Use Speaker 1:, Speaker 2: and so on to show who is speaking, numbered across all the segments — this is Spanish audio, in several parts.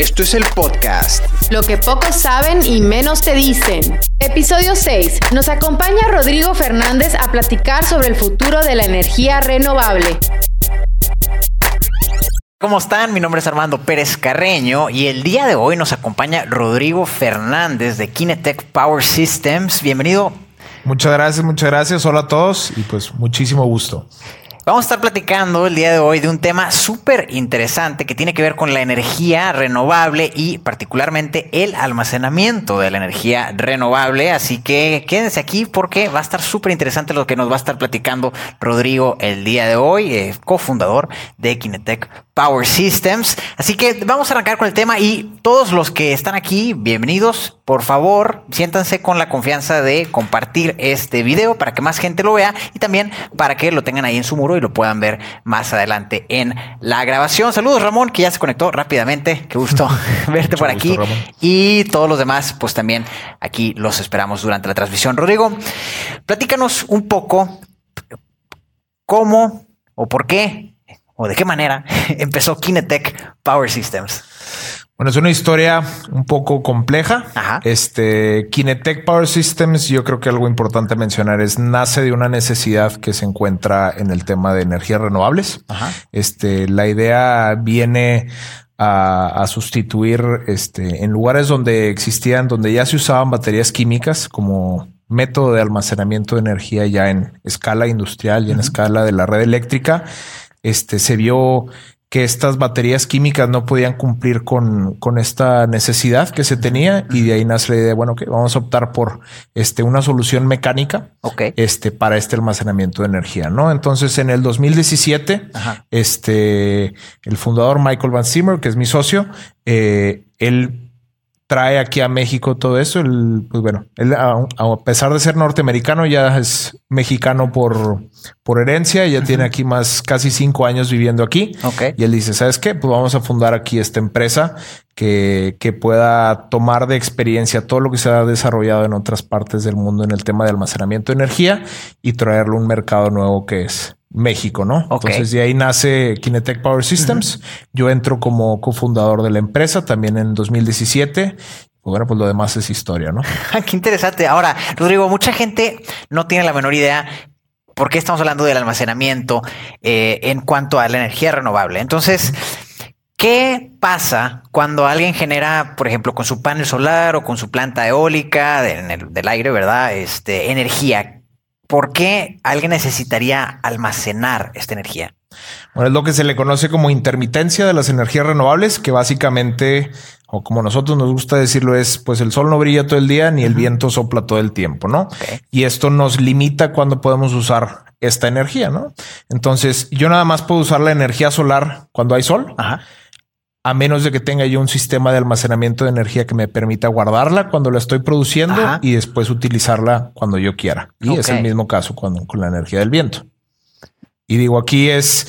Speaker 1: Esto es el podcast.
Speaker 2: Lo que pocos saben y menos te dicen. Episodio 6. Nos acompaña Rodrigo Fernández a platicar sobre el futuro de la energía renovable.
Speaker 3: ¿Cómo están? Mi nombre es Armando Pérez Carreño y el día de hoy nos acompaña Rodrigo Fernández de Kinetech Power Systems. Bienvenido.
Speaker 4: Muchas gracias, muchas gracias. Hola a todos y pues muchísimo gusto.
Speaker 3: Vamos a estar platicando el día de hoy de un tema súper interesante que tiene que ver con la energía renovable y particularmente el almacenamiento de la energía renovable. Así que quédense aquí porque va a estar súper interesante lo que nos va a estar platicando Rodrigo el día de hoy, eh, cofundador de Kinetech Power Systems. Así que vamos a arrancar con el tema y todos los que están aquí, bienvenidos. Por favor, siéntanse con la confianza de compartir este video para que más gente lo vea y también para que lo tengan ahí en su muro y lo puedan ver más adelante en la grabación. Saludos Ramón, que ya se conectó rápidamente. Qué gusto verte por aquí. y todos los demás, pues también aquí los esperamos durante la transmisión. Rodrigo, platícanos un poco cómo o por qué o de qué manera empezó Kinetech Power Systems?
Speaker 4: Bueno, es una historia un poco compleja. Este Kinetech Power Systems, yo creo que algo importante mencionar es nace de una necesidad que se encuentra en el tema de energías renovables. Este, la idea viene a, sustituir este, en lugares donde existían, donde ya se usaban baterías químicas como método de almacenamiento de energía ya en escala industrial y en escala de la red eléctrica este, se vio que estas baterías químicas no podían cumplir con, con, esta necesidad que se tenía y de ahí nace la idea, bueno, que vamos a optar por este, una solución mecánica este, para este almacenamiento de energía, ¿no? Entonces, en el 2017, este, el fundador Michael Van Zimmer, que es mi socio, eh, él trae aquí a México todo eso. pues bueno, él a, pesar de ser norteamericano, ya es mexicano por, por herencia, ya tiene aquí más casi cinco años viviendo aquí. Y él dice, ¿sabes qué? Pues vamos a fundar aquí esta empresa que, que pueda tomar de experiencia todo lo que se ha desarrollado en otras partes del mundo en el tema de almacenamiento de energía y traerlo a un mercado nuevo que es México, ¿no? Entonces de ahí nace Kinetech Power Systems. Yo entro como cofundador de la empresa también en 2017. Bueno, pues lo demás es historia, ¿no?
Speaker 3: Qué interesante. Ahora, Rodrigo, mucha gente no tiene la menor idea por qué estamos hablando del almacenamiento eh, en cuanto a la energía renovable. Entonces, ¿qué pasa cuando alguien genera, por ejemplo, con su panel solar o con su planta eólica el, del aire, verdad? Este energía. ¿Por qué alguien necesitaría almacenar esta energía?
Speaker 4: Bueno, es lo que se le conoce como intermitencia de las energías renovables, que básicamente, o como nosotros nos gusta decirlo, es pues el sol no brilla todo el día ni el viento sopla todo el tiempo, ¿no? Y esto nos limita cuando podemos usar esta energía, ¿no? Entonces, yo nada más puedo usar la energía solar cuando hay sol. Ajá a menos de que tenga yo un sistema de almacenamiento de energía que me permita guardarla cuando la estoy produciendo y después utilizarla cuando yo quiera. Y es el mismo caso con la energía del viento. Y digo, aquí es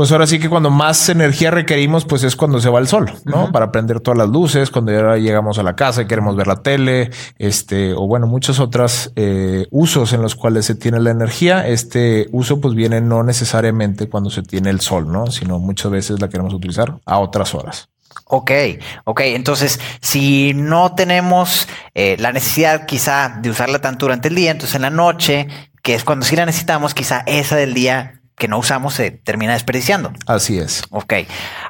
Speaker 4: pues ahora sí que cuando más energía requerimos, pues es cuando se va el sol, ¿no? Para prender todas las luces, cuando ya llegamos a la casa y queremos ver la tele, este, o bueno, muchos otros eh, usos en los cuales se tiene la energía. Este uso pues viene no necesariamente cuando se tiene el sol, ¿no? Sino muchas veces la queremos utilizar a otras horas.
Speaker 3: Ok, ok. Entonces, si no tenemos eh, la necesidad quizá de usarla tanto durante el día, entonces en la noche, que es cuando sí la necesitamos, quizá esa del día que no usamos se termina desperdiciando.
Speaker 4: Así es.
Speaker 3: Ok.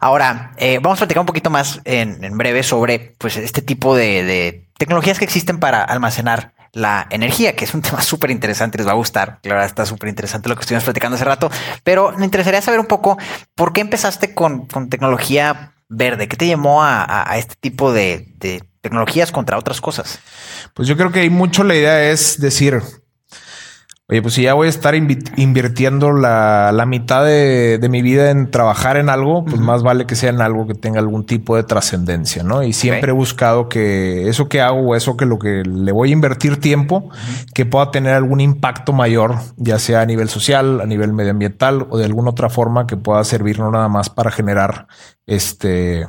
Speaker 3: Ahora, eh, vamos a platicar un poquito más en, breve sobre pues, este tipo de, tecnologías que existen para almacenar la energía, que es un tema súper interesante, les va a gustar. Claro, está súper interesante lo que estuvimos platicando hace rato, pero me interesaría saber un poco por qué empezaste con, tecnología verde, qué te llamó a, este tipo de, de tecnologías contra otras cosas.
Speaker 4: Pues yo creo que hay mucho la idea es decir, Oye, pues si ya voy a estar invirtiendo la, mitad de, mi vida en trabajar en algo, pues más vale que sea en algo que tenga algún tipo de trascendencia, ¿no? Y siempre he buscado que eso que hago o eso que lo que le voy a invertir tiempo, que pueda tener algún impacto mayor, ya sea a nivel social, a nivel medioambiental o de alguna otra forma que pueda servir no nada más para generar este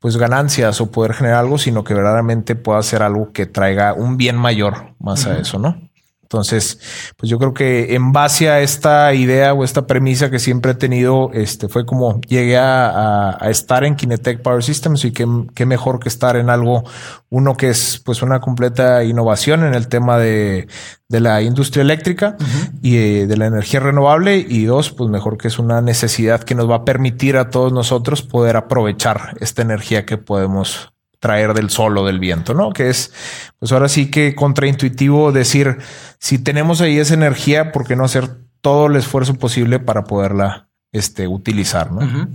Speaker 4: pues ganancias o poder generar algo, sino que verdaderamente pueda ser algo que traiga un bien mayor más a eso, ¿no? Entonces, pues yo creo que en base a esta idea o esta premisa que siempre he tenido, este fue como llegué a, estar en Kinetech Power Systems y qué, mejor que estar en algo, uno que es pues una completa innovación en el tema de, la industria eléctrica y eh, de la energía renovable y dos, pues mejor que es una necesidad que nos va a permitir a todos nosotros poder aprovechar esta energía que podemos traer del sol o del viento, ¿no? Que es, pues ahora sí que contraintuitivo decir, si tenemos ahí esa energía, ¿por qué no hacer todo el esfuerzo posible para poderla este, utilizar, ¿no?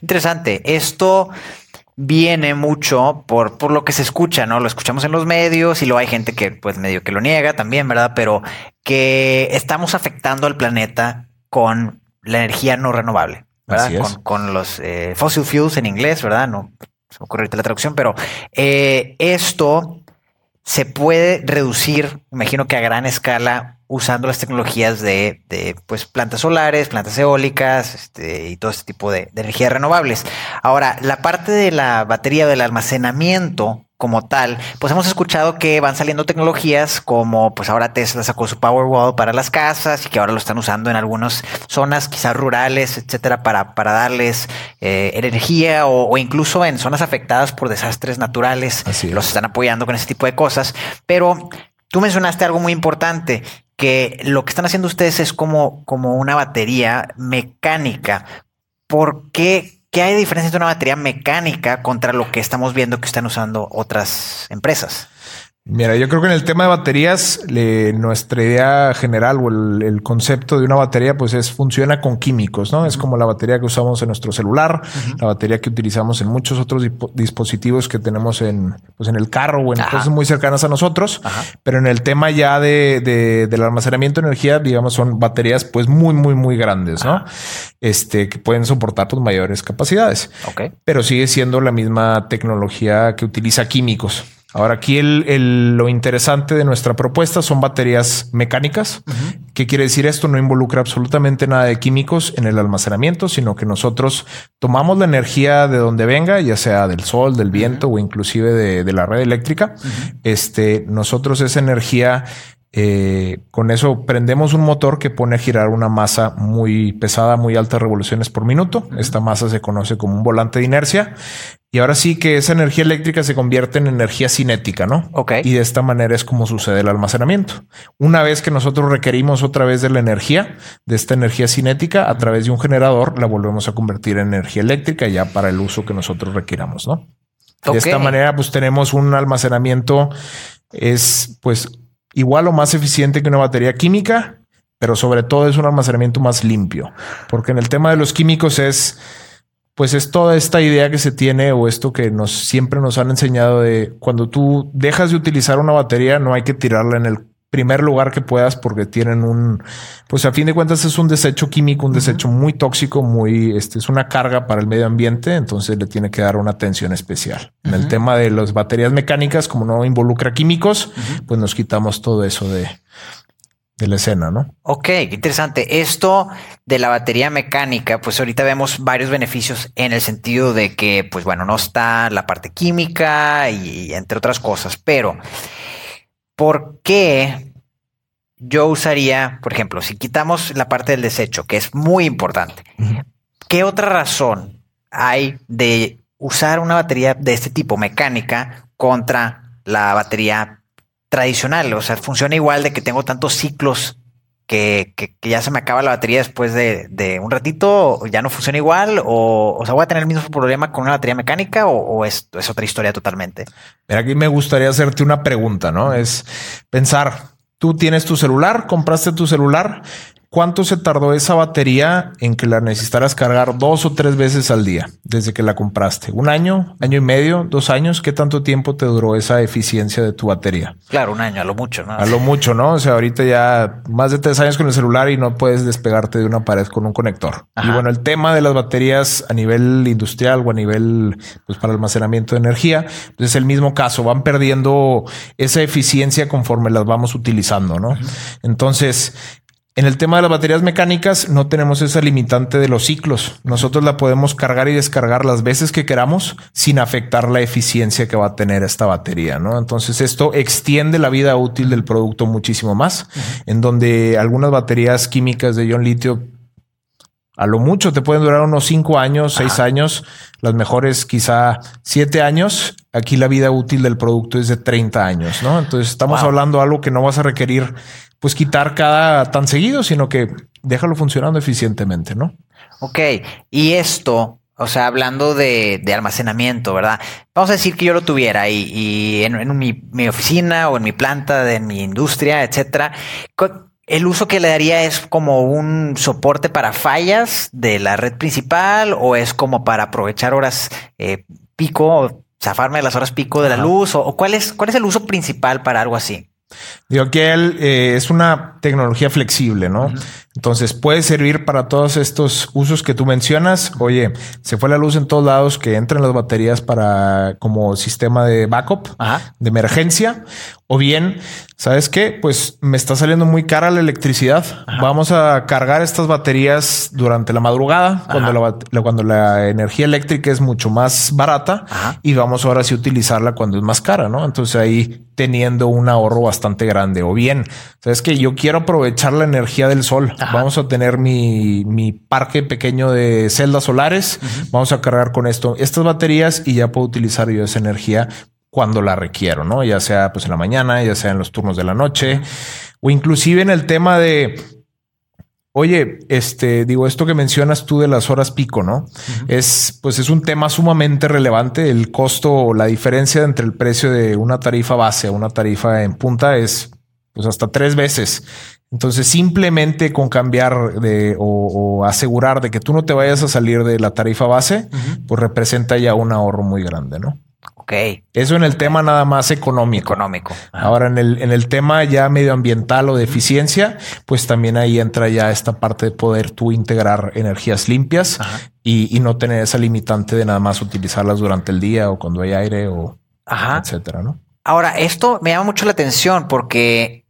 Speaker 3: Interesante. Esto viene mucho por, por lo que se escucha, ¿no? Lo escuchamos en los medios y luego hay gente que pues medio que lo niega también, ¿verdad? Pero que estamos afectando al planeta con la energía no renovable, ¿verdad? Con, los eh, fossil fuels en inglés, ¿verdad? No, se ocurre la traducción, pero eh, esto se puede reducir, imagino que a gran escala, usando las tecnologías de, pues, plantas solares, plantas eólicas este, y todo este tipo de, de energías renovables. Ahora, la parte de la batería del almacenamiento como tal, pues hemos escuchado que van saliendo tecnologías como pues ahora Tesla sacó su Powerwall para las casas y que ahora lo están usando en algunas zonas quizás rurales, etcétera, para, para darles eh, energía o, incluso en zonas afectadas por desastres naturales. los están apoyando con ese tipo de cosas. Pero tú mencionaste algo muy importante que lo que están haciendo ustedes es como, como una batería mecánica. ¿Por qué ¿Qué hay de diferencia entre una batería mecánica contra lo que estamos viendo que están usando otras empresas?
Speaker 4: Mira, yo creo que en el tema de baterías, nuestra idea general o el, concepto de una batería, pues es funciona con químicos, ¿no? Es como la batería que usamos en nuestro celular, la batería que utilizamos en muchos otros dispositivos que tenemos en, pues en el carro o en cosas muy cercanas a nosotros. Pero en el tema ya de, del almacenamiento de energía, digamos, son baterías pues muy, muy, muy grandes, ¿no? Este, que pueden soportar pues mayores capacidades.
Speaker 3: Ok.
Speaker 4: Pero sigue siendo la misma tecnología que utiliza químicos. Ahora aquí el, lo interesante de nuestra propuesta son baterías mecánicas. ¿Qué quiere decir esto? No involucra absolutamente nada de químicos en el almacenamiento, sino que nosotros tomamos la energía de donde venga, ya sea del sol, del viento o inclusive de, la red eléctrica. Este, nosotros esa energía eh, con eso prendemos un motor que pone a girar una masa muy pesada, muy altas revoluciones por minuto. Esta masa se conoce como un volante de inercia y ahora sí que esa energía eléctrica se convierte en energía cinética, ¿no?
Speaker 3: Ok.
Speaker 4: Y de esta manera es como sucede el almacenamiento. Una vez que nosotros requerimos otra vez de la energía, de esta energía cinética, a través de un generador, la volvemos a convertir en energía eléctrica ya para el uso que nosotros requiramos, ¿no? De esta manera, pues tenemos un almacenamiento, es pues igual o más eficiente que una batería química, pero sobre todo es un almacenamiento más limpio, porque en el tema de los químicos es pues es toda esta idea que se tiene o esto que nos siempre nos han enseñado de cuando tú dejas de utilizar una batería no hay que tirarla en el primer lugar que puedas porque tienen un, pues a fin de cuentas es un desecho químico, un desecho muy tóxico, muy, este es una carga para el medio ambiente, entonces le tiene que dar una atención especial. En el tema de las baterías mecánicas, como no involucra químicos, pues nos quitamos todo eso de, de la escena, ¿no?
Speaker 3: Ok, interesante. Esto de la batería mecánica, pues ahorita vemos varios beneficios en el sentido de que, pues bueno, no está la parte química y entre otras cosas, pero ¿por qué yo usaría, por ejemplo, si quitamos la parte del desecho, que es muy importante, ¿qué otra razón hay de usar una batería de este tipo mecánica contra la batería tradicional, o sea, funciona igual de que tengo tantos ciclos que, ya se me acaba la batería después de, un ratito, ya no funciona igual, o, o sea, voy a tener el mismo problema con una batería mecánica o, es, es, otra historia totalmente.
Speaker 4: Mira, aquí me gustaría hacerte una pregunta, ¿no? Es pensar, tú tienes tu celular, compraste tu celular ¿Cuánto se tardó esa batería en que la necesitaras cargar dos o tres veces al día desde que la compraste? ¿Un año, año y medio, dos años? ¿Qué tanto tiempo te duró esa eficiencia de tu batería?
Speaker 3: Claro, un año, a lo mucho, ¿no?
Speaker 4: A lo mucho, ¿no? O sea, ahorita ya más de tres años con el celular y no puedes despegarte de una pared con un conector. Y bueno, el tema de las baterías a nivel industrial o a nivel, pues para almacenamiento de energía, pues es el mismo caso. Van perdiendo esa eficiencia conforme las vamos utilizando, ¿no? Entonces, En el tema de las baterías mecánicas no tenemos esa limitante de los ciclos. Nosotros la podemos cargar y descargar las veces que queramos sin afectar la eficiencia que va a tener esta batería, ¿no? Entonces esto extiende la vida útil del producto muchísimo más, en donde algunas baterías químicas de ion litio a lo mucho te pueden durar unos cinco años, seis años, las mejores quizá siete años. Aquí la vida útil del producto es de 30 años, ¿no? Entonces estamos hablando de algo que no vas a requerir pues quitar cada tan seguido, sino que déjalo funcionando eficientemente, ¿no?
Speaker 3: Ok, y esto, o sea, hablando de, almacenamiento, ¿verdad? Vamos a decir que yo lo tuviera y, en, mi, mi, oficina o en mi planta, en mi industria, etcétera el uso que le daría es como un soporte para fallas de la red principal o es como para aprovechar horas eh, pico, zafarme de las horas pico de la luz o, cuál es cuál es el uso principal para algo así.
Speaker 4: Digo que él eh, es una tecnología flexible, ¿no? Entonces puede servir para todos estos usos que tú mencionas. Oye, se fue la luz en todos lados, que entren las baterías para como sistema de backup, de emergencia. O bien, ¿sabes qué? Pues me está saliendo muy cara la electricidad. Vamos a cargar estas baterías durante la madrugada, cuando la, cuando la energía eléctrica es mucho más barata y vamos ahora sí a utilizarla cuando es más cara, ¿no? Entonces ahí teniendo un ahorro bastante grande. O bien, ¿sabes que Yo quiero aprovechar la energía del sol. Vamos a tener mi, mi, parque pequeño de celdas solares. Vamos a cargar con esto estas baterías y ya puedo utilizar yo esa energía cuando la requiero, ¿no? Ya sea pues en la mañana, ya sea en los turnos de la noche o inclusive en el tema de Oye, este, digo, esto que mencionas tú de las horas pico, ¿no? Es, pues es un tema sumamente relevante. El costo o la diferencia entre el precio de una tarifa base a una tarifa en punta es pues hasta tres veces. Entonces, simplemente con cambiar de o, asegurar de que tú no te vayas a salir de la tarifa base, pues representa ya un ahorro muy grande, ¿no?
Speaker 3: Ok.
Speaker 4: Eso en el tema nada más económico.
Speaker 3: Económico.
Speaker 4: Ahora, en el, en el tema ya medioambiental o de eficiencia, pues también ahí entra ya esta parte de poder tú integrar energías limpias y, no tener esa limitante de nada más utilizarlas durante el día o cuando hay aire o etcétera, ¿no?
Speaker 3: Ahora, esto me llama mucho la atención porque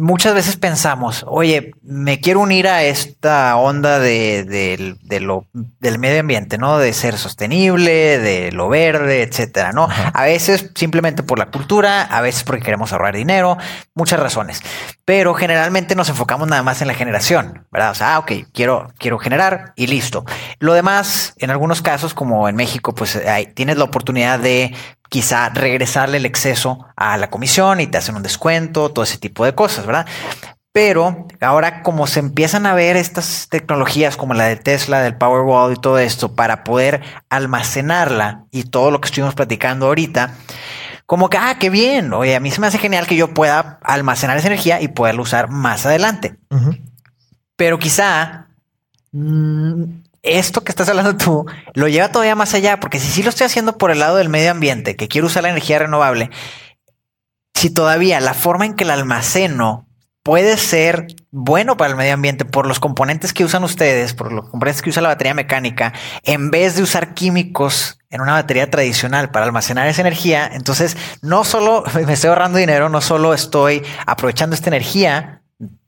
Speaker 3: muchas veces pensamos, oye, me quiero unir a esta onda de, lo, del medio ambiente, ¿no? De ser sostenible, de lo verde, etcétera, ¿no? A veces simplemente por la cultura, a veces porque queremos ahorrar dinero, muchas razones. Pero generalmente nos enfocamos nada más en la generación, ¿verdad? O sea, ah, ok, quiero, quiero generar y listo. Lo demás, en algunos casos, como en México, pues tienes la oportunidad de quizá regresarle el exceso a la comisión y te hacen un descuento, todo ese tipo de cosas, ¿verdad? Pero ahora como se empiezan a ver estas tecnologías como la de Tesla, del Powerwall y todo esto para poder almacenarla y todo lo que estuvimos platicando ahorita, como que, ah, qué bien, oye, a mí se me hace genial que yo pueda almacenar esa energía y poderla usar más adelante. Pero quizá mm, esto que estás hablando tú lo lleva todavía más allá, porque si sí lo estoy haciendo por el lado del medio ambiente, que quiero usar la energía renovable, si todavía la forma en que la almaceno puede ser bueno para el medio ambiente por los componentes que usan ustedes, por los componentes que usa la batería mecánica, en vez de usar químicos en una batería tradicional para almacenar esa energía, entonces no solo me estoy ahorrando dinero, no solo estoy aprovechando esta energía,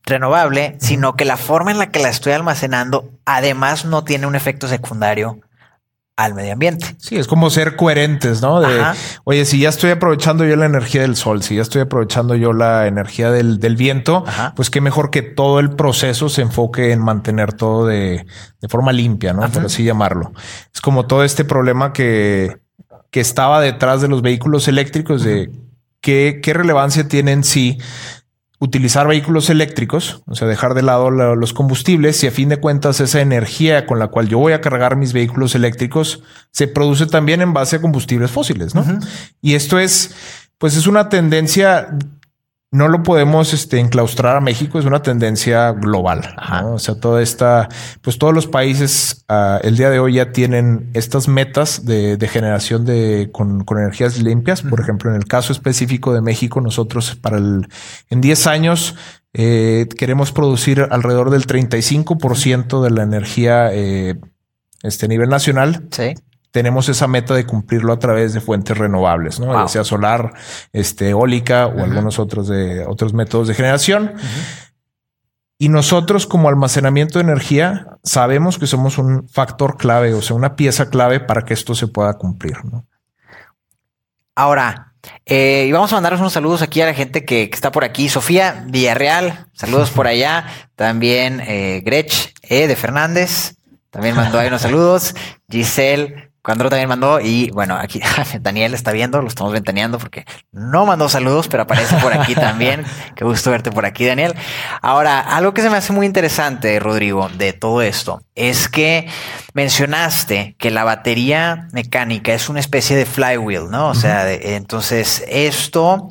Speaker 3: renovable, sino que la forma en la que la estoy almacenando además no tiene un efecto secundario al medio ambiente.
Speaker 4: Sí, es como ser coherentes, ¿no? De, oye, si ya estoy aprovechando yo la energía del sol, si ya estoy aprovechando yo la energía del, viento, pues qué mejor que todo el proceso se enfoque en mantener todo de, forma limpia, ¿no? Por así llamarlo. Es como todo este problema que, que estaba detrás de los vehículos eléctricos de qué, qué relevancia tienen sí utilizar vehículos eléctricos, o sea, dejar de lado los combustibles y a fin de cuentas esa energía con la cual yo voy a cargar mis vehículos eléctricos se produce también en base a combustibles fósiles, ¿no? Y esto es, pues es una tendencia no lo podemos este, enclaustrar a México, es una tendencia global. O sea, toda esta, pues todos los países uh, el día de hoy ya tienen estas metas de, de generación de con, con, energías limpias. Por ejemplo, en el caso específico de México, nosotros para el en 10 años eh, queremos producir alrededor del 35% de la energía eh, este, a nivel nacional.
Speaker 3: Sí
Speaker 4: tenemos esa meta de cumplirlo a través de fuentes renovables, ¿no? Ya sea solar, este, eólica o algunos otros de otros métodos de generación. Y nosotros como almacenamiento de energía sabemos que somos un factor clave, o sea, una pieza clave para que esto se pueda cumplir.
Speaker 3: Ahora, eh, y vamos a mandaros unos saludos aquí a la gente que, está por aquí. Sofía Villarreal, saludos por allá. También eh, Grech E de Fernández, también mandó ahí unos saludos. Giselle cuando también mandó y bueno, aquí Daniel está viendo, lo estamos ventaneando porque no mandó saludos, pero aparece por aquí también. Qué gusto verte por aquí, Daniel. Ahora, algo que se me hace muy interesante, Rodrigo, de todo esto, es que mencionaste que la batería mecánica es una especie de flywheel, ¿no? O sea, entonces esto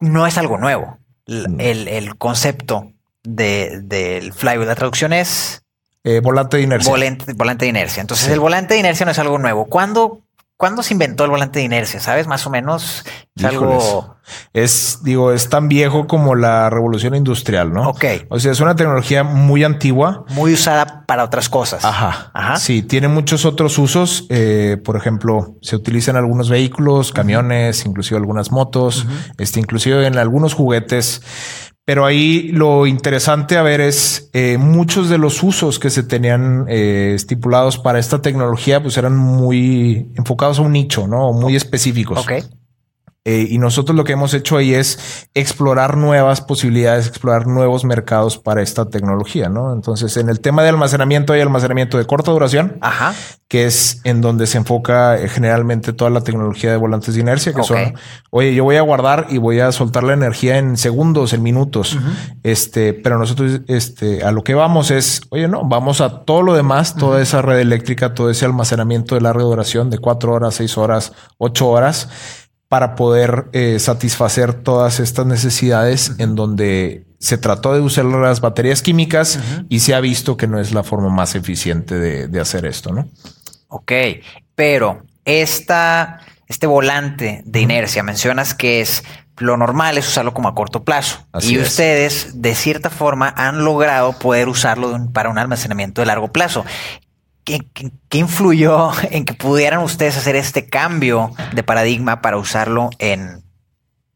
Speaker 3: no es algo nuevo. El, concepto del flywheel, la traducción es
Speaker 4: eh, volante de inercia.
Speaker 3: Volante, de inercia. Entonces, el volante de inercia no es algo nuevo. ¿Cuándo, ¿Cuándo se inventó el volante de inercia? ¿Sabes? Más o menos es algo.
Speaker 4: Es, digo, es tan viejo como la revolución industrial, ¿no?
Speaker 3: Ok.
Speaker 4: O sea, es una tecnología muy antigua.
Speaker 3: Muy usada para otras cosas.
Speaker 4: Ajá. Ajá. Sí, tiene muchos otros usos. Eh, por ejemplo, se utiliza en algunos vehículos, camiones, inclusive algunas motos, este, inclusive en algunos juguetes. Pero ahí lo interesante a ver es eh, muchos de los usos que se tenían eh, estipulados para esta tecnología, pues eran muy enfocados a un nicho, ¿no? Muy específicos.
Speaker 3: Ok.
Speaker 4: Eh, y nosotros lo que hemos hecho ahí es explorar nuevas posibilidades, explorar nuevos mercados para esta tecnología, ¿no? Entonces, en el tema de almacenamiento hay almacenamiento de corta duración,
Speaker 3: Ajá.
Speaker 4: que es en donde se enfoca eh, generalmente toda la tecnología de volantes de inercia, que son, oye, yo voy a guardar y voy a soltar la energía en segundos, en minutos. Este, pero nosotros, este, a lo que vamos es, oye, no, vamos a todo lo demás, toda esa red eléctrica, todo ese almacenamiento de larga duración de cuatro horas, seis horas, ocho horas para poder eh, satisfacer todas estas necesidades en donde se trató de usar las baterías químicas y se ha visto que no es la forma más eficiente de, hacer esto, ¿no?
Speaker 3: Ok, pero esta, este volante de inercia, mencionas que es lo normal es usarlo como a corto plazo. y ustedes, de cierta forma, han logrado poder usarlo para un almacenamiento de largo plazo. ¿Qué, influyó en que pudieran ustedes hacer este cambio de paradigma para usarlo en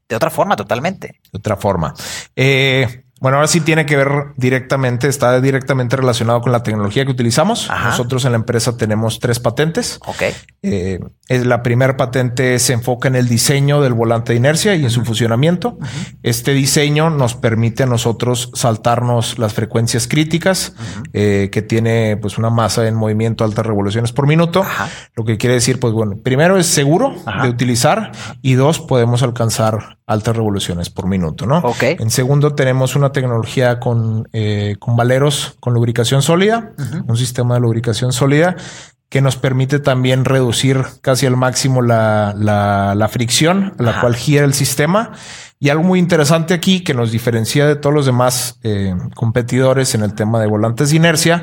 Speaker 3: de otra forma totalmente?
Speaker 4: De otra forma. Eh, bueno, ahora sí tiene que ver directamente, está directamente relacionado con la tecnología que utilizamos. Nosotros en la empresa tenemos tres patentes.
Speaker 3: Ok.
Speaker 4: Eh, la primera patente se enfoca en el diseño del volante de inercia y en su funcionamiento. Este diseño nos permite a nosotros saltarnos las frecuencias críticas, eh, que tiene pues una masa en movimiento altas revoluciones por minuto. Lo que quiere decir, pues bueno, primero es seguro de utilizar y dos, podemos alcanzar altas revoluciones por minuto, ¿no?
Speaker 3: Ok.
Speaker 4: En segundo, tenemos una tecnología con, eh, con valeros con lubricación sólida, un sistema de lubricación sólida que nos permite también reducir casi al máximo la, la, fricción a la cual gira el sistema. Y algo muy interesante aquí que nos diferencia de todos los demás eh, competidores en el tema de volantes de inercia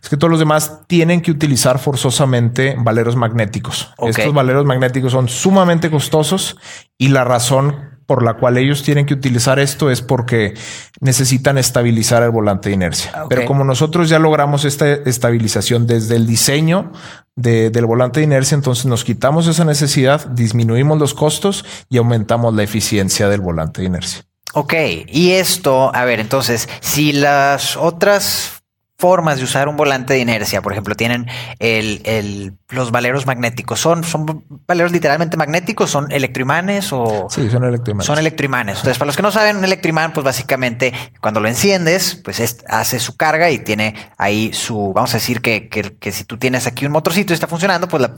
Speaker 4: es que todos los demás tienen que utilizar forzosamente valeros magnéticos. Estos valeros magnéticos son sumamente costosos y la razón por la cual ellos tienen que utilizar esto es porque necesitan estabilizar el volante de inercia. Ah, Pero como nosotros ya logramos esta estabilización desde el diseño del volante de inercia, entonces nos quitamos esa necesidad, disminuimos los costos y aumentamos la eficiencia del volante de inercia.
Speaker 3: Ok, y esto, a ver, entonces, si las otras formas de usar un volante de inercia. Por ejemplo, tienen el, los valeros magnéticos. ¿Son, ¿Son valeros literalmente magnéticos? ¿Son electroimanes o...?
Speaker 4: Sí, son electroimanes.
Speaker 3: Son electroimanes. Entonces, para los que no saben, un electroimán, pues básicamente cuando lo enciendes, pues hace su carga y tiene ahí su... Vamos a decir que, que, si tú tienes aquí un motorcito y está funcionando, pues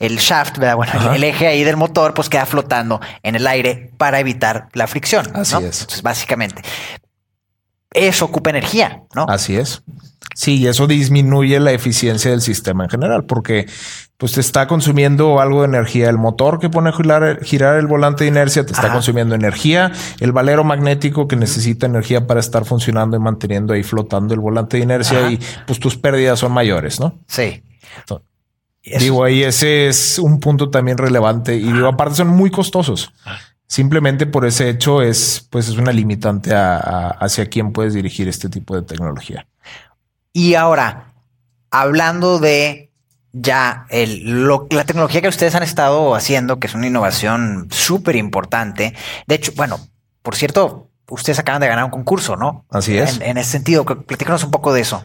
Speaker 3: el shaft, ¿verdad? Bueno, el, eje ahí del motor, pues queda flotando en el aire para evitar la fricción.
Speaker 4: Así es.
Speaker 3: Entonces, básicamente, eso ocupa energía, ¿no?
Speaker 4: Así es. Sí, y eso disminuye la eficiencia del sistema en general, porque pues te está consumiendo algo de energía. El motor que pone a girar, el volante de inercia te está consumiendo energía. El valero magnético que necesita energía para estar funcionando y manteniendo ahí flotando el volante de inercia y pues tus pérdidas son mayores, ¿no?
Speaker 3: Sí.
Speaker 4: digo, ahí ese es un punto también relevante y digo, aparte son muy costosos. Simplemente por ese hecho es, pues es una limitante hacia quién puedes dirigir este tipo de tecnología.
Speaker 3: Y ahora, hablando de ya el, la tecnología que ustedes han estado haciendo, que es una innovación súper importante. De hecho, bueno, por cierto, ustedes acaban de ganar un concurso, ¿no?
Speaker 4: Así es.
Speaker 3: En, ese sentido, platícanos un poco de eso.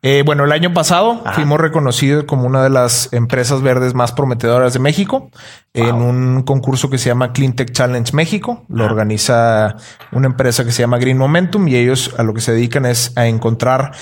Speaker 4: Eh, bueno, el año pasado fuimos reconocidos como una de las empresas verdes más prometedoras de México en un concurso que se llama Clean Tech Challenge México. Lo organiza una empresa que se llama Green Momentum y ellos a lo que se dedican es a encontrar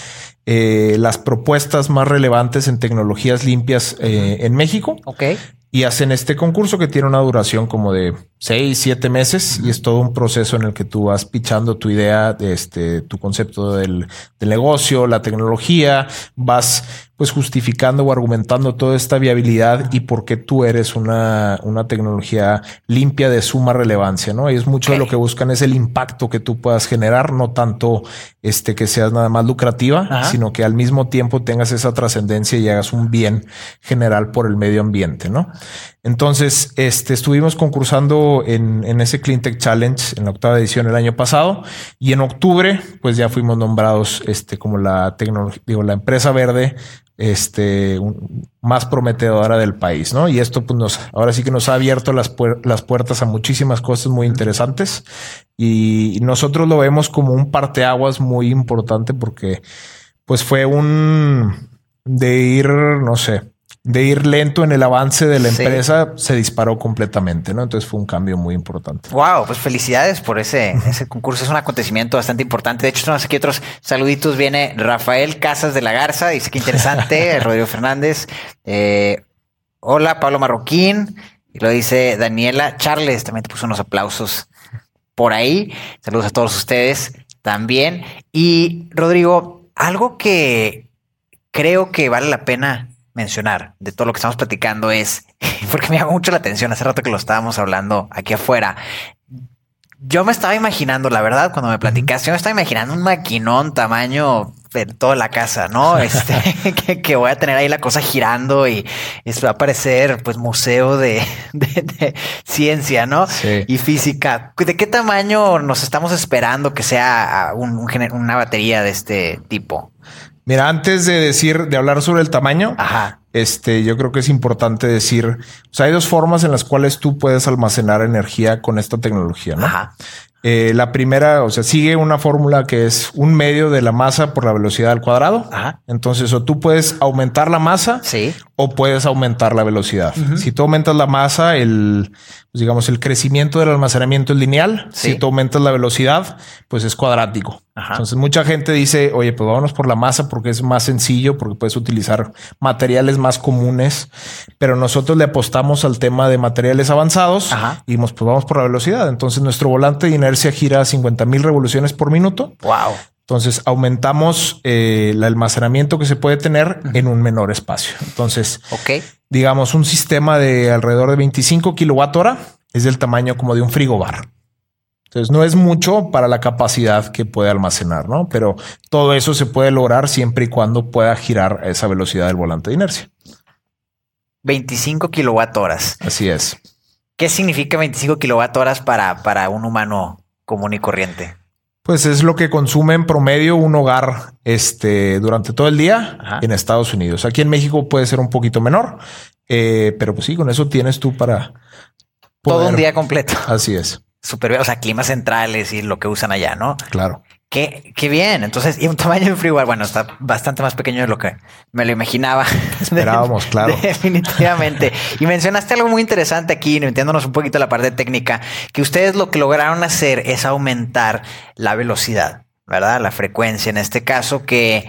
Speaker 4: eh, las propuestas más relevantes en tecnologías limpias eh, en México.
Speaker 3: Ok.
Speaker 4: Y hacen este concurso que tiene una duración como de seis, siete meses y es todo un proceso en el que tú vas pichando tu idea, de este, tu concepto del, del, negocio, la tecnología, vas pues justificando o argumentando toda esta viabilidad y por qué tú eres una, una tecnología limpia de suma relevancia, ¿no? Y es mucho de lo que buscan es el impacto que tú puedas generar, no tanto este que seas nada más lucrativa, sino que al mismo tiempo tengas esa trascendencia y hagas un bien general por el medio ambiente, ¿no? Entonces, este, estuvimos concursando en, en ese Cleantech Challenge en la octava edición el año pasado y en octubre, pues ya fuimos nombrados este, como la tecnología, digo, la empresa verde este, más prometedora del país, ¿no? Y esto, pues, nos, ahora sí que nos ha abierto las, las puertas a muchísimas cosas muy interesantes y nosotros lo vemos como un parteaguas muy importante porque, pues, fue un de ir, no sé, de ir lento en el avance de la empresa se disparó completamente, ¿no? Entonces fue un cambio muy importante.
Speaker 3: Wow, pues felicidades por ese, ese concurso. Es un acontecimiento bastante importante. De hecho, no sé qué otros saluditos. Viene Rafael Casas de la Garza, dice que interesante. Rodrigo Fernández. Eh, hola, Pablo Marroquín. Y lo dice Daniela Charles. También te puso unos aplausos por ahí. Saludos a todos ustedes también. Y Rodrigo, algo que creo que vale la pena mencionar de todo lo que estamos platicando es, porque me llama mucho la atención, hace rato que lo estábamos hablando aquí afuera, yo me estaba imaginando, la verdad, cuando me platicaste, yo me estaba imaginando un maquinón tamaño de toda la casa, ¿no? Este, que, voy a tener ahí la cosa girando y eso va a parecer pues museo de, ciencia, ¿no? Y física. ¿De qué tamaño nos estamos esperando que sea una batería de este tipo?
Speaker 4: Mira, antes de decir, de hablar sobre el tamaño, este, yo creo que es importante decir, o sea, hay dos formas en las cuales tú puedes almacenar energía con esta tecnología, ¿no? Eh, la primera, o sea, sigue una fórmula que es un medio de la masa por la velocidad al cuadrado. Entonces, o tú puedes aumentar la masa
Speaker 3: sí.
Speaker 4: o puedes aumentar la velocidad. Si tú aumentas la masa, el, pues, digamos, el crecimiento del almacenamiento es lineal. Si tú aumentas la velocidad, pues es cuadrático. Entonces, mucha gente dice, oye, pues vámonos por la masa porque es más sencillo, porque puedes utilizar materiales más comunes, pero nosotros le apostamos al tema de materiales avanzados y pues vamos por la velocidad. Entonces, nuestro volante de inercia gira a 50 mil revoluciones por minuto.
Speaker 3: Wow.
Speaker 4: Entonces aumentamos eh, el almacenamiento que se puede tener en un menor espacio. Entonces, digamos, un sistema de alrededor de 25 kilowatt hora es del tamaño como de un frigobar. Entonces no es mucho para la capacidad que puede almacenar, ¿no? Pero todo eso se puede lograr siempre y cuando pueda girar a esa velocidad del volante de inercia.
Speaker 3: 25 kilowatt horas.
Speaker 4: Así es.
Speaker 3: ¿Qué significa 25 kilowatt horas para, para un humano común y corriente?
Speaker 4: Pues es lo que consume en promedio un hogar este, durante todo el día en Estados Unidos. Aquí en México puede ser un poquito menor, eh, pero pues sí, con eso tienes tú para...
Speaker 3: Todo un día completo.
Speaker 4: Así es.
Speaker 3: Super, o sea, climas centrales y lo que usan allá, ¿no?
Speaker 4: Claro.
Speaker 3: Qué, qué bien. Entonces, y un tamaño de freeware, bueno, está bastante más pequeño de lo que me lo imaginaba.
Speaker 4: Esperábamos, claro.
Speaker 3: Definitivamente. y mencionaste algo muy interesante aquí, metiéndonos un poquito la parte técnica, que ustedes lo que lograron hacer es aumentar la velocidad, ¿verdad? La frecuencia en este caso, que,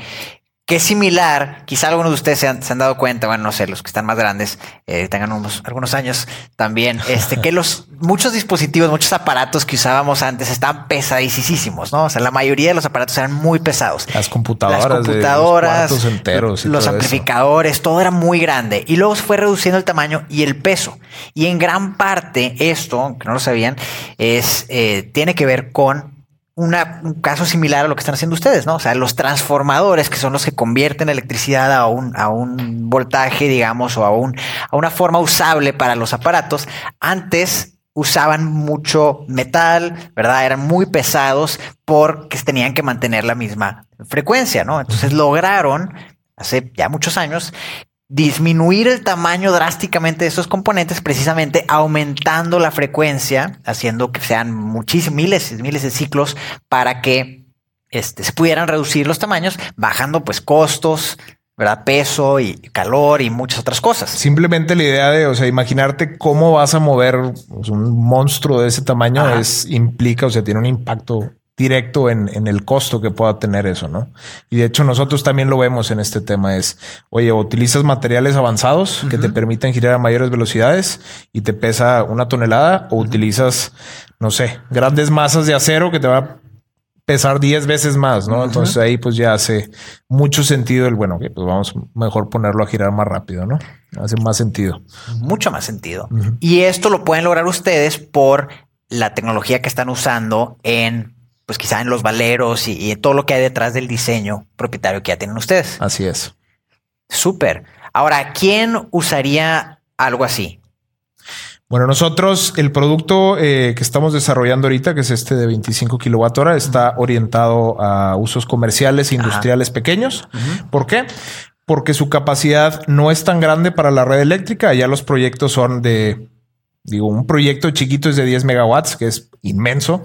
Speaker 3: que es similar, quizá algunos de ustedes se han, dado cuenta, bueno, no sé, los que están más grandes, eh, tengan unos, algunos años también, este, que los muchos dispositivos, muchos aparatos que usábamos antes estaban pesadísimos, ¿no? O sea, la mayoría de los aparatos eran muy pesados.
Speaker 4: Las computadoras,
Speaker 3: Las computadoras,
Speaker 4: los enteros,
Speaker 3: los amplificadores, todo era muy grande y luego se fue reduciendo el tamaño y el peso. Y en gran parte esto, que no lo sabían, es eh, tiene que ver con un caso similar a lo que están haciendo ustedes, ¿no? O sea, los transformadores, que son los que convierten electricidad a un, a un voltaje, digamos, o a, un, a una forma usable para los aparatos, antes usaban mucho metal, ¿verdad? Eran muy pesados porque tenían que mantener la misma frecuencia, ¿no? Entonces lograron, hace ya muchos años, disminuir el tamaño drásticamente de esos componentes, precisamente aumentando la frecuencia, haciendo que sean muchísimos, miles y miles de ciclos para que este, se pudieran reducir los tamaños, bajando pues costos, ¿verdad? Peso y calor y muchas otras cosas.
Speaker 4: Simplemente la idea de, o sea, imaginarte cómo vas a mover pues, un monstruo de ese tamaño es implica, o sea, tiene un impacto directo en, el costo que pueda tener eso, ¿no? Y de hecho nosotros también lo vemos en este tema, es, oye, utilizas materiales avanzados que te permiten girar a mayores velocidades y te pesa una tonelada o utilizas, no sé, grandes masas de acero que te va a pesar 10 veces más, ¿no? Entonces ahí pues ya hace mucho sentido el, bueno, pues vamos mejor ponerlo a girar más rápido, ¿no? Hace más sentido.
Speaker 3: Mucho más sentido. Y esto lo pueden lograr ustedes por la tecnología que están usando en pues quizá en los valeros y, todo lo que hay detrás del diseño propietario que ya tienen ustedes.
Speaker 4: Así es.
Speaker 3: Súper. Ahora, ¿quién usaría algo así?
Speaker 4: Bueno, nosotros el producto eh, que estamos desarrollando ahorita, que es este de 25 kilowatt hora, está orientado a usos comerciales e industriales pequeños. ¿Por qué? Porque su capacidad no es tan grande para la red eléctrica. Ya los proyectos son de Digo, un proyecto chiquito es de 10 megawatts, que es inmenso.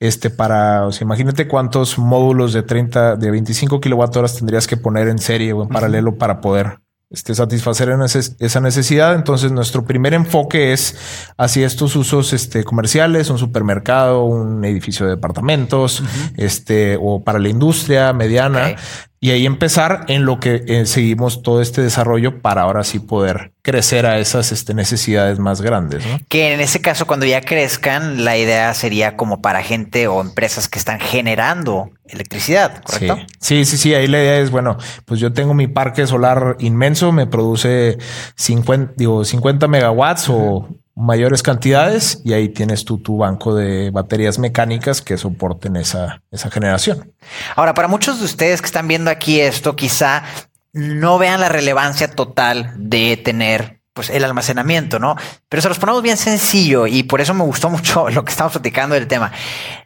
Speaker 4: Este para, o sea, imagínate cuántos módulos de 30, de 25 kilowatt horas tendrías que poner en serie o en paralelo para poder este, satisfacer esa necesidad. Entonces, nuestro primer enfoque es hacia estos usos este, comerciales, un supermercado, un edificio de departamentos, este, o para la industria mediana. Y ahí empezar en lo que eh, seguimos todo este desarrollo para ahora sí poder crecer a esas este, necesidades más grandes.
Speaker 3: Que en ese caso, cuando ya crezcan, la idea sería como para gente o empresas que están generando electricidad, ¿correcto?
Speaker 4: Sí, sí, sí. Ahí la idea es, bueno, pues yo tengo mi parque solar inmenso, me produce 50, digo, 50 megawatts o mayores cantidades y ahí tienes tú tu banco de baterías mecánicas que soporten esa, esa generación.
Speaker 3: Ahora, para muchos de ustedes que están viendo aquí esto, quizá no vean la relevancia total de tener pues el almacenamiento, ¿no? Pero se los ponemos bien sencillo y por eso me gustó mucho lo que estamos platicando del tema.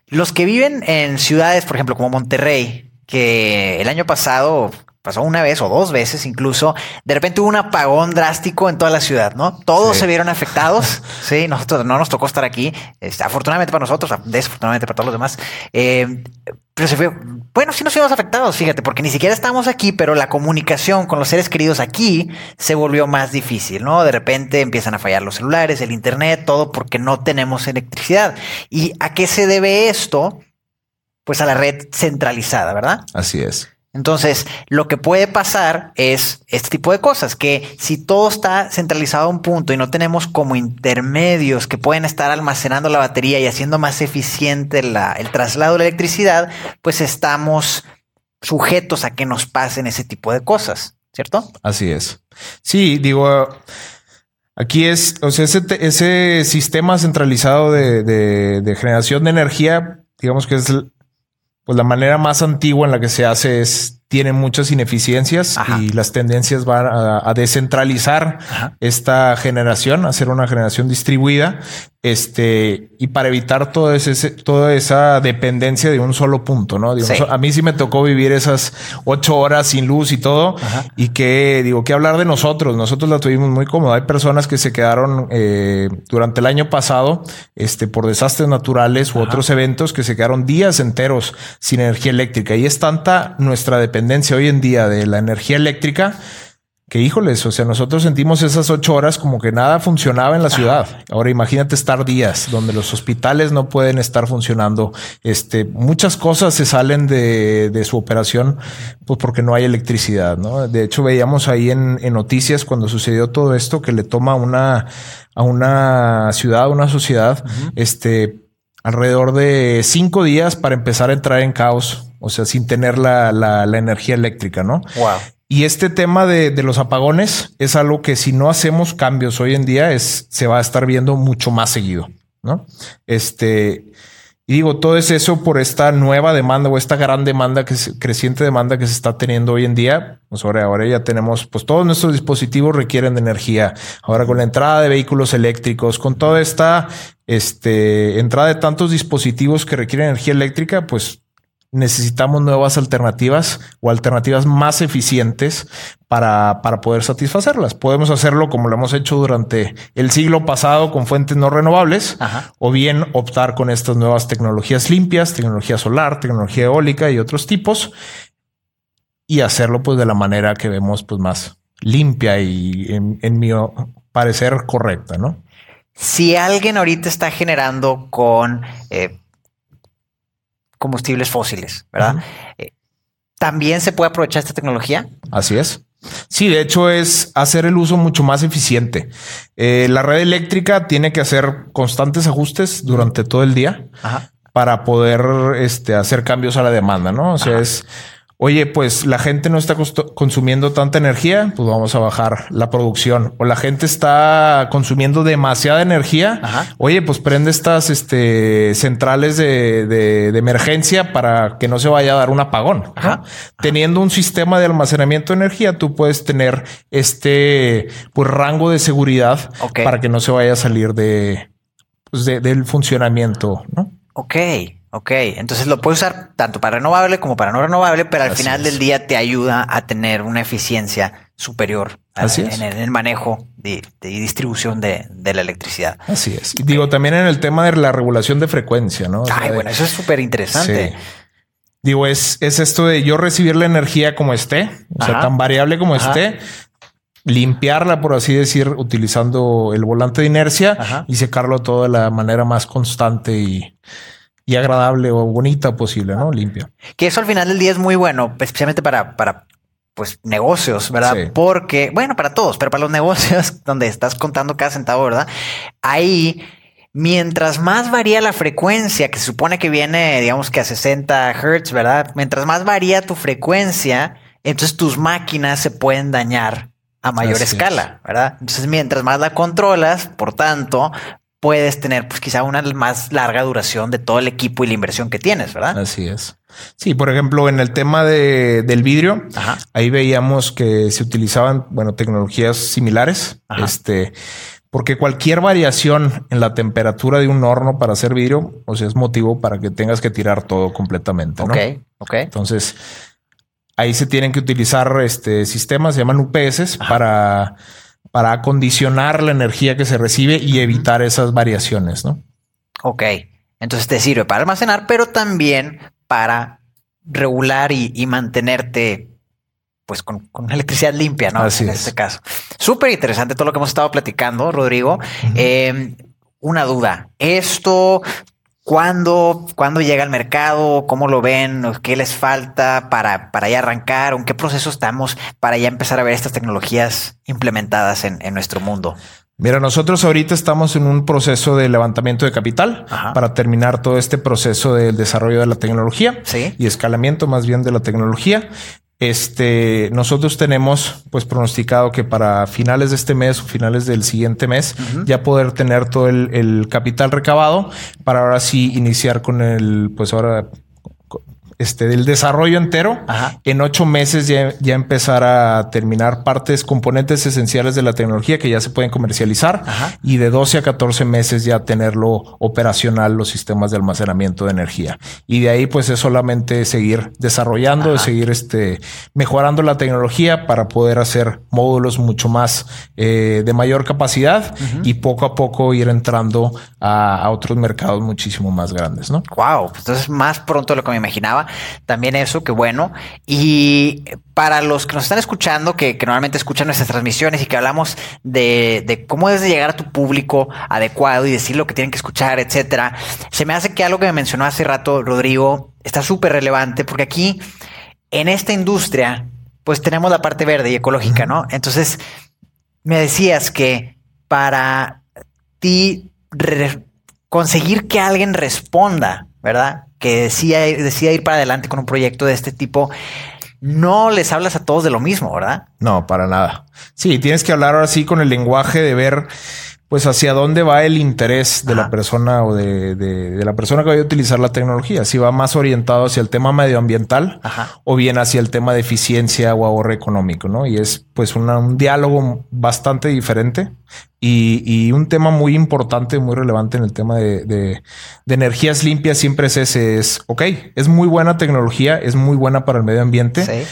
Speaker 3: Los que viven en ciudades, por ejemplo, como Monterrey, que el año pasado pasó una vez o dos veces incluso, de repente hubo un apagón drástico en toda la ciudad, ¿no? Todos se vieron afectados. sí, nosotros no nos tocó estar aquí, este, afortunadamente para nosotros, desafortunadamente para todos los demás. Eh, pero se fue, bueno, sí nos fuimos afectados, fíjate, porque ni siquiera estábamos aquí, pero la comunicación con los seres queridos aquí se volvió más difícil, ¿no? De repente empiezan a fallar los celulares, el internet, todo porque no tenemos electricidad. ¿Y a qué se debe esto? Pues a la red centralizada, ¿verdad?
Speaker 4: Así es.
Speaker 3: Entonces, lo que puede pasar es este tipo de cosas, que si todo está centralizado a un punto y no tenemos como intermedios que pueden estar almacenando la batería y haciendo más eficiente el traslado de la electricidad, pues estamos sujetos a que nos pasen ese tipo de cosas, ¿cierto?
Speaker 4: Así es. Sí, digo, aquí es, o sea, ese, sistema centralizado de, de generación de energía, digamos que es pues la manera más antigua en la que se hace es tiene muchas ineficiencias y las tendencias van a, descentralizar esta generación, a hacer una generación distribuida, este, y para evitar todo ese, toda esa dependencia de un solo punto, ¿no? A mí sí me tocó vivir esas ocho horas sin luz y todo, y que, digo, que hablar de nosotros, nosotros la tuvimos muy cómoda. Hay personas que se quedaron eh, durante el año pasado, este, por desastres naturales u otros eventos, que se quedaron días enteros sin energía eléctrica, y es tanta nuestra dependencia hoy en día de la energía eléctrica, que híjoles, o sea, nosotros sentimos esas ocho horas como que nada funcionaba en la ciudad. Ahora imagínate estar días donde los hospitales no pueden estar funcionando. Este, muchas cosas se salen de, su operación, pues porque no hay electricidad, ¿no? De hecho, veíamos ahí en, noticias cuando sucedió todo esto que le toma una, a una ciudad, a una sociedad, este, alrededor de cinco días para empezar a entrar en caos o sea, sin tener la, la, energía eléctrica, ¿no?
Speaker 3: Wow.
Speaker 4: Y este tema de, de, los apagones es algo que si no hacemos cambios hoy en día es, se va a estar viendo mucho más seguido, ¿no? Este, y digo, todo es eso por esta nueva demanda o esta gran demanda, que es, creciente demanda que se está teniendo hoy en día. Pues ahora, ahora ya tenemos, pues todos nuestros dispositivos requieren de energía. Ahora con la entrada de vehículos eléctricos, con toda esta este, entrada de tantos dispositivos que requieren energía eléctrica, pues necesitamos nuevas alternativas o alternativas más eficientes para, para, poder satisfacerlas. Podemos hacerlo como lo hemos hecho durante el siglo pasado con fuentes no renovables o bien optar con estas nuevas tecnologías limpias, tecnología solar, tecnología eólica y otros tipos y hacerlo pues de la manera que vemos pues más limpia y en, en mi parecer correcta, ¿no?
Speaker 3: Si alguien ahorita está generando con eh, combustibles fósiles, ¿verdad? Eh, ¿También se puede aprovechar esta tecnología?
Speaker 4: Así es. Sí, de hecho es hacer el uso mucho más eficiente. Eh, la red eléctrica tiene que hacer constantes ajustes durante todo el día para poder este, hacer cambios a la demanda, ¿no? O sea, es Oye, pues la gente no está consumiendo tanta energía, pues vamos a bajar la producción. O la gente está consumiendo demasiada energía. Oye, pues prende estas este, centrales de, emergencia para que no se vaya a dar un apagón. Teniendo un sistema de almacenamiento de energía, tú puedes tener este pues, rango de seguridad para que no se vaya a salir de, pues, del funcionamiento. ¿no?
Speaker 3: Ok. Ok, entonces lo puedes usar tanto para renovable como para no renovable, pero al final del día te ayuda a tener una eficiencia superior en, el, manejo y distribución de, la electricidad.
Speaker 4: Así es. Y digo, también en el tema de la regulación de frecuencia, ¿no?
Speaker 3: Ay, bueno, eso es súper interesante.
Speaker 4: Digo, es, es esto de yo recibir la energía como esté, o sea, tan variable como esté, limpiarla, por así decir, utilizando el volante de inercia y secarlo todo de la manera más constante y y agradable o bonita posible, ¿no? Limpia.
Speaker 3: Que eso al final del día es muy bueno, especialmente para, para pues negocios, ¿verdad? Porque, bueno, para todos, pero para los negocios donde estás contando cada centavo, ¿verdad? Ahí, mientras más varía la frecuencia, que se supone que viene, digamos que a 60 Hertz, ¿verdad? Mientras más varía tu frecuencia, entonces tus máquinas se pueden dañar a mayor escala, ¿verdad? Entonces, mientras más la controlas, por tanto, puedes tener pues quizá una más larga duración de todo el equipo y la inversión que tienes, ¿verdad?
Speaker 4: Así es. Sí, por ejemplo, en el tema de, del vidrio, ahí veíamos que se utilizaban, bueno, tecnologías similares, este, porque cualquier variación en la temperatura de un horno para hacer vidrio, o sea, es motivo para que tengas que tirar todo completamente. ¿no?
Speaker 3: Ok, ok.
Speaker 4: Entonces, ahí se tienen que utilizar este sistemas, se llaman UPS, para para acondicionar la energía que se recibe y evitar esas variaciones, ¿no?
Speaker 3: Ok, entonces te sirve para almacenar, pero también para regular y, mantenerte pues con, electricidad limpia, ¿no?
Speaker 4: Así
Speaker 3: en este caso. Súper interesante todo lo que hemos estado platicando, Rodrigo. Em, una duda. Esto ¿Cuándo, ¿Cuándo llega al mercado? ¿Cómo lo ven? ¿Qué les falta para, para ya arrancar? ¿En qué proceso estamos para ya empezar a ver estas tecnologías implementadas en, nuestro mundo?
Speaker 4: Mira, nosotros ahorita estamos en un proceso de levantamiento de capital para terminar todo este proceso del desarrollo de la tecnología y escalamiento más bien de la tecnología. Este, nosotros tenemos pues pronosticado que para finales de este mes o finales del siguiente mes ya poder tener todo el, el, capital recabado para ahora sí iniciar con el, pues ahora este, del desarrollo entero, en ocho meses ya, ya, empezar a terminar partes, componentes esenciales de la tecnología que ya se pueden comercializar y de 12 a 14 meses ya tenerlo operacional los sistemas de almacenamiento de energía. Y de ahí pues es solamente seguir desarrollando, seguir este, mejorando la tecnología para poder hacer módulos mucho más eh, de mayor capacidad y poco a poco ir entrando a, otros mercados muchísimo más grandes, ¿no?
Speaker 3: Wow, pues entonces más pronto de lo que me imaginaba también eso, que bueno. Y para los que nos están escuchando, que, normalmente escuchan nuestras transmisiones y que hablamos de, cómo debes llegar a tu público adecuado y decir lo que tienen que escuchar, etcétera, se me hace que algo que me mencionó hace rato Rodrigo está súper relevante porque aquí en esta industria, pues tenemos la parte verde y ecológica, ¿no? Entonces, me decías que para ti conseguir que alguien responda, ¿verdad? que decía, decía ir para adelante con un proyecto de este tipo, no les hablas a todos de lo mismo, ¿verdad?
Speaker 4: No, para nada. Sí, tienes que hablar ahora sí con el lenguaje de ver pues hacia dónde va el interés de la persona o de, la persona que vaya a utilizar la tecnología. Si va más orientado hacia el tema medioambiental o bien hacia el tema de eficiencia o ahorro económico, ¿no? Y es pues un diálogo bastante diferente Y, un tema muy importante, muy relevante en el tema de, energías limpias siempre es ese, es, ok, es muy buena tecnología, es muy buena para el medio ambiente,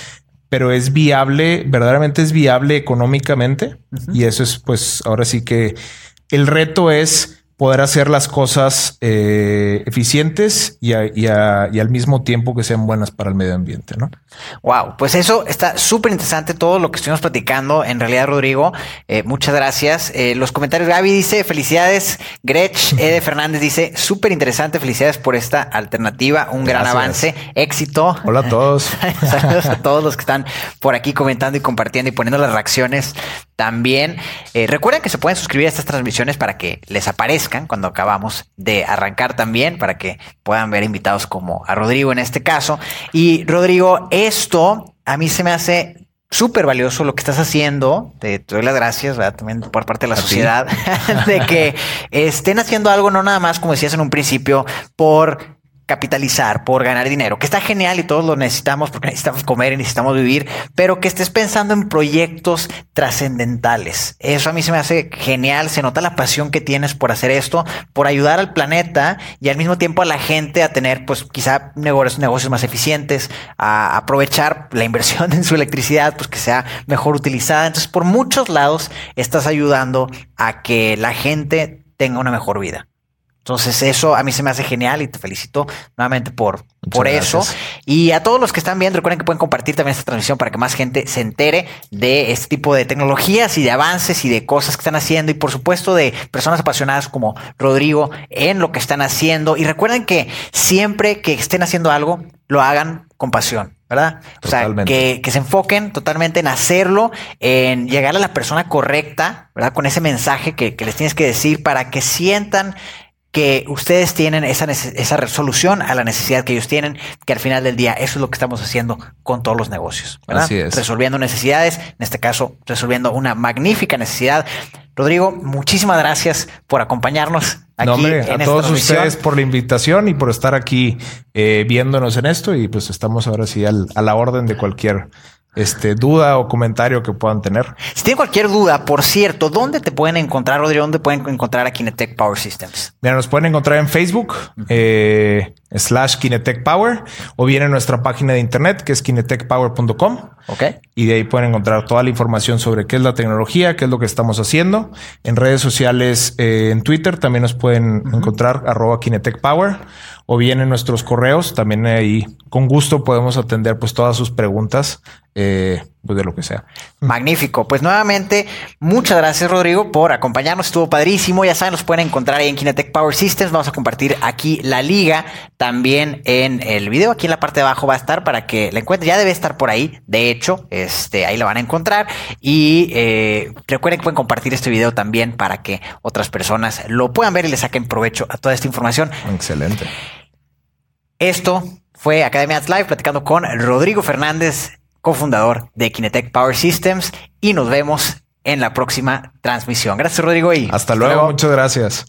Speaker 4: pero es viable, verdaderamente es viable económicamente. Y eso es, pues, ahora sí que el reto es poder hacer las cosas eh, eficientes y, al mismo tiempo que sean buenas para el medio ambiente, ¿no?
Speaker 3: Wow, pues eso está súper interesante todo lo que estuvimos platicando. En realidad, Rodrigo, eh, muchas gracias. Eh, los comentarios, Gaby dice, felicidades. Gretch Ede Fernández dice, súper interesante, felicidades por esta alternativa, un gran avance, éxito.
Speaker 4: Hola a todos.
Speaker 3: Saludos a todos los que están por aquí comentando y compartiendo y poniendo las reacciones también. recuerden que se pueden suscribir a estas transmisiones para que les aparezca cuando acabamos de arrancar también para que puedan ver invitados como a Rodrigo en este caso. Y Rodrigo, esto a mí se me hace súper valioso lo que estás haciendo. Te, doy las gracias también por parte de la sociedad de que estén haciendo algo, no nada más, como decías en un principio, por capitalizar, por ganar dinero, que está genial y todos lo necesitamos porque necesitamos comer y necesitamos vivir, pero que estés pensando en proyectos trascendentales. Eso a mí se me hace genial, se nota la pasión que tienes por hacer esto, por ayudar al planeta y al mismo tiempo a la gente a tener pues quizá negocios, más eficientes, a aprovechar la inversión en su electricidad, pues que sea mejor utilizada. Entonces, por muchos lados estás ayudando a que la gente tenga una mejor vida. Entonces eso a mí se me hace genial y te felicito nuevamente por, por eso. Y a todos los que están viendo, recuerden que pueden compartir también esta transmisión para que más gente se entere de este tipo de tecnologías y de avances y de cosas que están haciendo y por supuesto de personas apasionadas como Rodrigo en lo que están haciendo. Y recuerden que siempre que estén haciendo algo, lo hagan con pasión. ¿verdad? O sea, que, que, se enfoquen totalmente en hacerlo, en llegar a la persona correcta, ¿verdad? Con ese mensaje que, que les tienes que decir para que sientan que ustedes tienen esa, esa resolución a la necesidad que ellos tienen, que al final del día eso es lo que estamos haciendo con todos los negocios, ¿verdad? Así es. Resolviendo necesidades, en este caso, resolviendo una magnífica necesidad. Rodrigo, muchísimas gracias por acompañarnos aquí. No, hombre,
Speaker 4: a todos ustedes por la invitación y por estar aquí eh, viéndonos en esto y pues estamos ahora sí a la orden de cualquier este, duda o comentario que puedan tener.
Speaker 3: Si tienen cualquier duda, por cierto, ¿dónde te pueden encontrar, Rodrigo? ¿Dónde pueden encontrar a Kinetec Power Systems?
Speaker 4: Mira, nos pueden encontrar en Facebook, eh, slash Kinetec Power, o bien en nuestra página de internet, que es kinetecpower.com.
Speaker 3: Ok.
Speaker 4: Y de ahí pueden encontrar toda la información sobre qué es la tecnología, qué es lo que estamos haciendo. En redes sociales, eh, en Twitter, también nos pueden encontrar arroba Kinetec Power o bien en nuestros correos. También ahí con gusto podemos atender pues todas sus preguntas eh, pues de lo que sea.
Speaker 3: Magnífico. Pues nuevamente, muchas gracias, Rodrigo, por acompañarnos. Estuvo padrísimo. Ya saben, los pueden encontrar ahí en Kinetech Power Systems. Vamos a compartir aquí la liga también en el video. Aquí en la parte de abajo va a estar para que la encuentren. Ya debe estar por ahí. De hecho, este, ahí la van a encontrar. Y eh, recuerden que pueden compartir este video también para que otras personas lo puedan ver y le saquen provecho a toda esta información.
Speaker 4: Excelente.
Speaker 3: Esto fue Academia Live platicando con Rodrigo Fernández, cofundador de Kinetech Power Systems, y nos vemos en la próxima transmisión. Gracias, Rodrigo. Y
Speaker 4: hasta, luego. Muchas gracias.